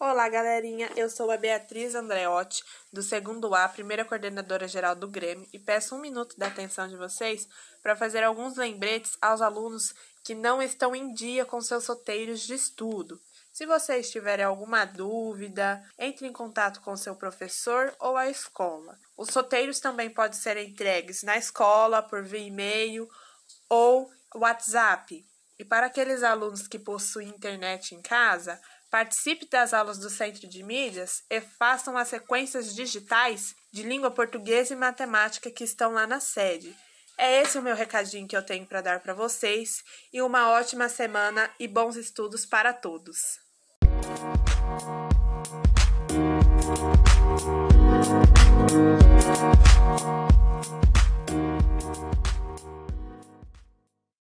Olá, galerinha! Eu sou a Beatriz Andreotti, do segundo A, primeira coordenadora geral do Grêmio, e peço um minuto da atenção de vocês para fazer alguns lembretes aos alunos que não estão em dia com seus roteiros de estudo. Se vocês tiverem alguma dúvida, entre em contato com seu professor ou a escola. Os roteiros também podem ser entregues na escola, por via e-mail ou WhatsApp. E para aqueles alunos que possuem internet em casa, Participe das aulas do Centro de Mídias e façam as sequências digitais de língua portuguesa e matemática que estão lá na sede. É esse o meu recadinho que eu tenho para dar para vocês e uma ótima semana e bons estudos para todos.